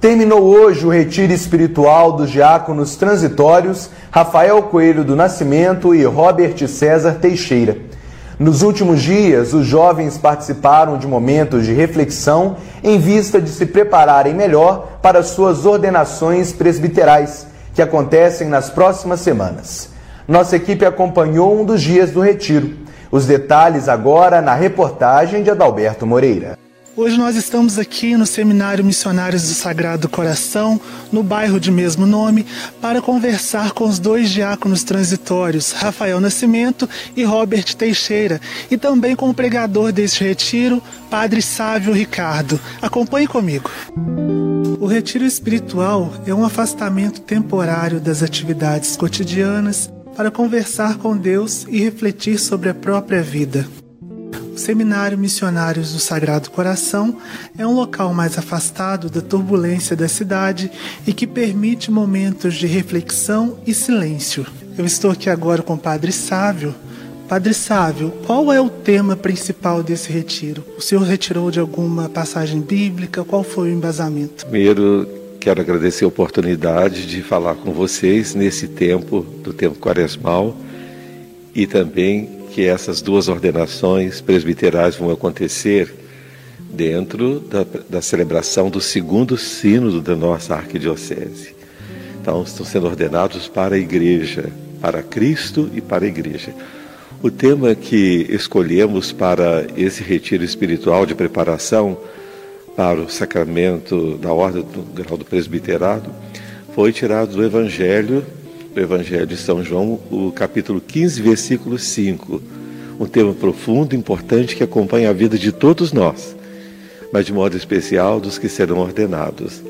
Terminou hoje o retiro espiritual dos diáconos transitórios Rafael Coelho do Nascimento e Robert César Teixeira. Nos últimos dias, os jovens participaram de momentos de reflexão em vista de se prepararem melhor para suas ordenações presbiterais, que acontecem nas próximas semanas. Nossa equipe acompanhou um dos dias do retiro. Os detalhes agora na reportagem de Adalberto Moreira. Hoje nós estamos aqui no Seminário Missionários do Sagrado Coração, no bairro de mesmo nome, para conversar com os dois diáconos transitórios, Rafael Nascimento e Robert Teixeira, e também com o pregador deste retiro, Padre Sávio Ricardo. Acompanhe comigo. O retiro espiritual é um afastamento temporário das atividades cotidianas para conversar com Deus e refletir sobre a própria vida. Seminário Missionários do Sagrado Coração é um local mais afastado da turbulência da cidade e que permite momentos de reflexão e silêncio. Eu estou aqui agora com o Padre Sávio. Padre Sávio, qual é o tema principal desse retiro? O senhor retirou de alguma passagem bíblica? Qual foi o embasamento? Primeiro, quero agradecer a oportunidade de falar com vocês nesse tempo do tempo quaresmal e também que essas duas ordenações presbiterais vão acontecer dentro da, da celebração do segundo sínodo da nossa arquidiocese. Então, estão sendo ordenados para a igreja, para Cristo e para a igreja. O tema que escolhemos para esse retiro espiritual de preparação para o sacramento da ordem do grau do presbiterado foi tirado do Evangelho Evangelho de São João, o capítulo 15, versículo 5. Um tema profundo, importante, que acompanha a vida de todos nós, mas de modo especial dos que serão ordenados,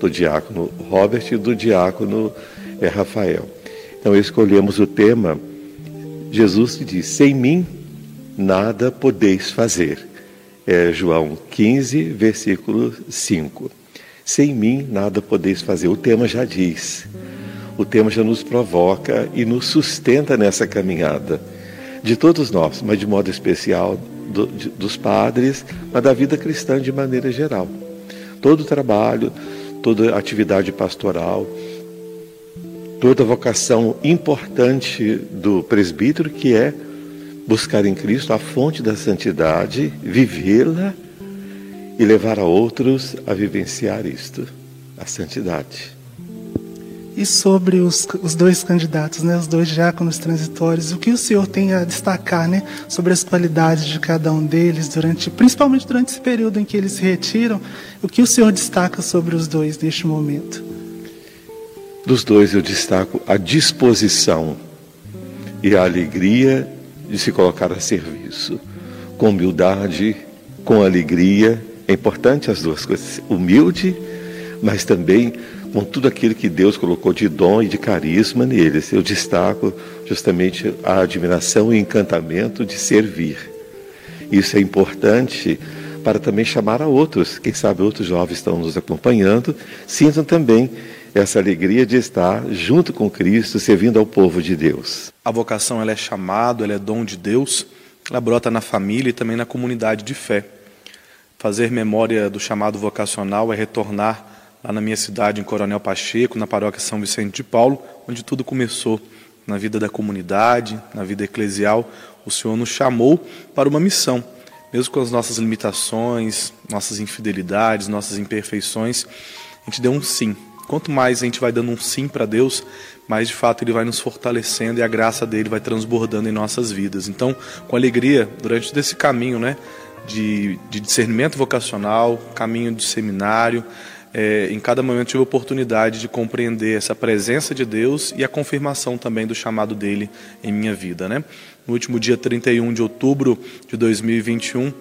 do diácono Robert e do diácono é, Rafael. Então escolhemos o tema, Jesus diz, sem mim nada podeis fazer. É João 15, versículo 5. Sem mim nada podeis fazer. O tema já diz o tema já nos provoca e nos sustenta nessa caminhada. De todos nós, mas de modo especial do, de, dos padres, mas da vida cristã de maneira geral. Todo o trabalho, toda atividade pastoral, toda vocação importante do presbítero, que é buscar em Cristo a fonte da santidade, vivê-la e levar a outros a vivenciar isto, a santidade. E sobre os, os dois candidatos, né, os dois diáconos transitórios, o que o senhor tem a destacar né, sobre as qualidades de cada um deles, durante, principalmente durante esse período em que eles se retiram? O que o senhor destaca sobre os dois neste momento? Dos dois eu destaco a disposição e a alegria de se colocar a serviço, com humildade, com alegria. É importante as duas coisas, humilde, mas também com tudo aquilo que Deus colocou de dom e de carisma neles. Eu destaco justamente a admiração e encantamento de servir. Isso é importante para também chamar a outros. Quem sabe outros jovens estão nos acompanhando, sintam também essa alegria de estar junto com Cristo, servindo ao povo de Deus. A vocação ela é chamado, ela é dom de Deus, ela brota na família e também na comunidade de fé. Fazer memória do chamado vocacional é retornar lá na minha cidade, em Coronel Pacheco, na paróquia São Vicente de Paulo, onde tudo começou na vida da comunidade, na vida eclesial. O Senhor nos chamou para uma missão, mesmo com as nossas limitações, nossas infidelidades, nossas imperfeições, a gente deu um sim. Quanto mais a gente vai dando um sim para Deus, mais de fato Ele vai nos fortalecendo e a graça dele vai transbordando em nossas vidas. Então, com alegria, durante esse caminho né, de, de discernimento vocacional, caminho de seminário, é, em cada momento tive a oportunidade de compreender essa presença de Deus e a confirmação também do chamado dele em minha vida. Né? No último dia 31 de outubro de 2021,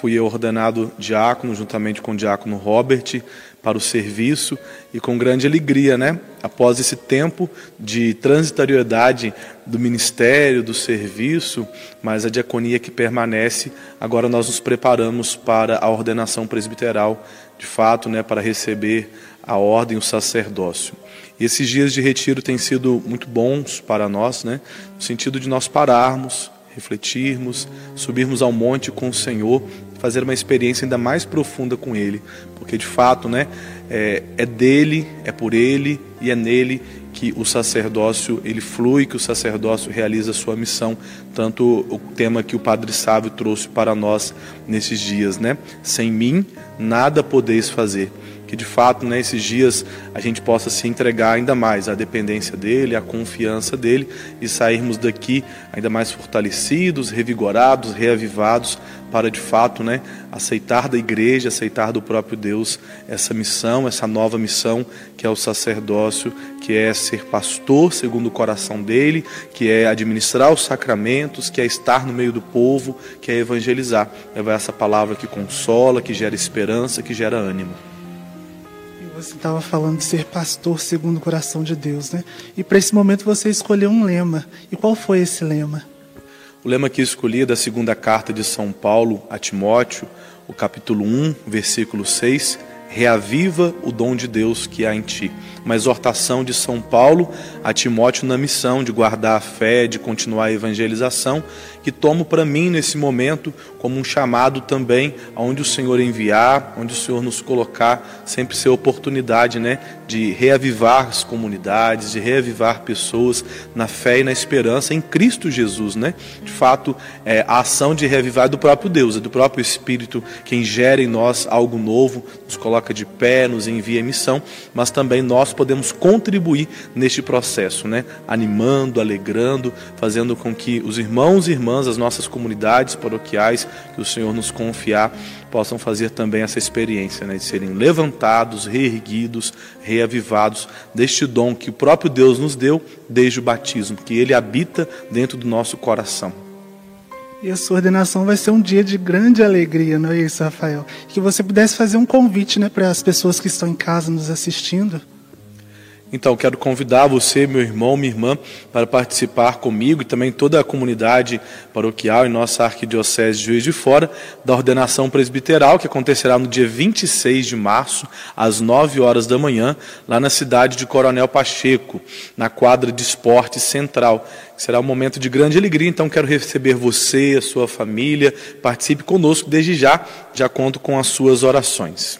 fui ordenado diácono, juntamente com o diácono Robert, para o serviço e com grande alegria, né? Após esse tempo de transitoriedade do ministério, do serviço, mas a diaconia que permanece, agora nós nos preparamos para a ordenação presbiteral de fato, né, para receber a ordem, o sacerdócio. E esses dias de retiro têm sido muito bons para nós, né, no sentido de nós pararmos, refletirmos, subirmos ao monte com o Senhor fazer uma experiência ainda mais profunda com Ele, porque de fato, né, é, é dele, é por Ele e é nele que o sacerdócio ele flui, que o sacerdócio realiza a sua missão, tanto o tema que o Padre Sávio trouxe para nós nesses dias, né? Sem mim nada podeis fazer que de fato nesses dias a gente possa se entregar ainda mais à dependência dele, à confiança dele e sairmos daqui ainda mais fortalecidos, revigorados, reavivados para de fato, né, aceitar da igreja, aceitar do próprio Deus essa missão, essa nova missão que é o sacerdócio, que é ser pastor segundo o coração dele, que é administrar os sacramentos, que é estar no meio do povo, que é evangelizar, levar essa palavra que consola, que gera esperança, que gera ânimo. Você estava falando de ser pastor segundo o coração de Deus, né? E para esse momento você escolheu um lema. E qual foi esse lema? O lema que escolhi é da segunda carta de São Paulo a Timóteo, o capítulo 1, versículo 6, reaviva o dom de Deus que há em ti. Uma exortação de São Paulo a Timóteo na missão de guardar a fé, de continuar a evangelização que tomo para mim nesse momento como um chamado também aonde o Senhor enviar, onde o Senhor nos colocar, sempre ser oportunidade, né, de reavivar as comunidades, de reavivar pessoas na fé e na esperança em Cristo Jesus, né? De fato, é, a ação de reavivar é do próprio Deus, é do próprio Espírito quem gera em nós algo novo, nos coloca de pé, nos envia em missão, mas também nós podemos contribuir neste processo, né? Animando, alegrando, fazendo com que os irmãos e irmãs irmãs, as nossas comunidades paroquiais, que o Senhor nos confiar, possam fazer também essa experiência né, de serem levantados, reerguidos, reavivados deste dom que o próprio Deus nos deu desde o batismo, que ele habita dentro do nosso coração. E a sua ordenação vai ser um dia de grande alegria, não é isso, Rafael? Que você pudesse fazer um convite né, para as pessoas que estão em casa nos assistindo. Então, quero convidar você, meu irmão, minha irmã, para participar comigo e também toda a comunidade paroquial em nossa Arquidiocese de Juiz de Fora da ordenação presbiteral, que acontecerá no dia 26 de março, às 9 horas da manhã, lá na cidade de Coronel Pacheco, na quadra de esporte central. Será um momento de grande alegria, então quero receber você, a sua família, participe conosco desde já, já conto com as suas orações.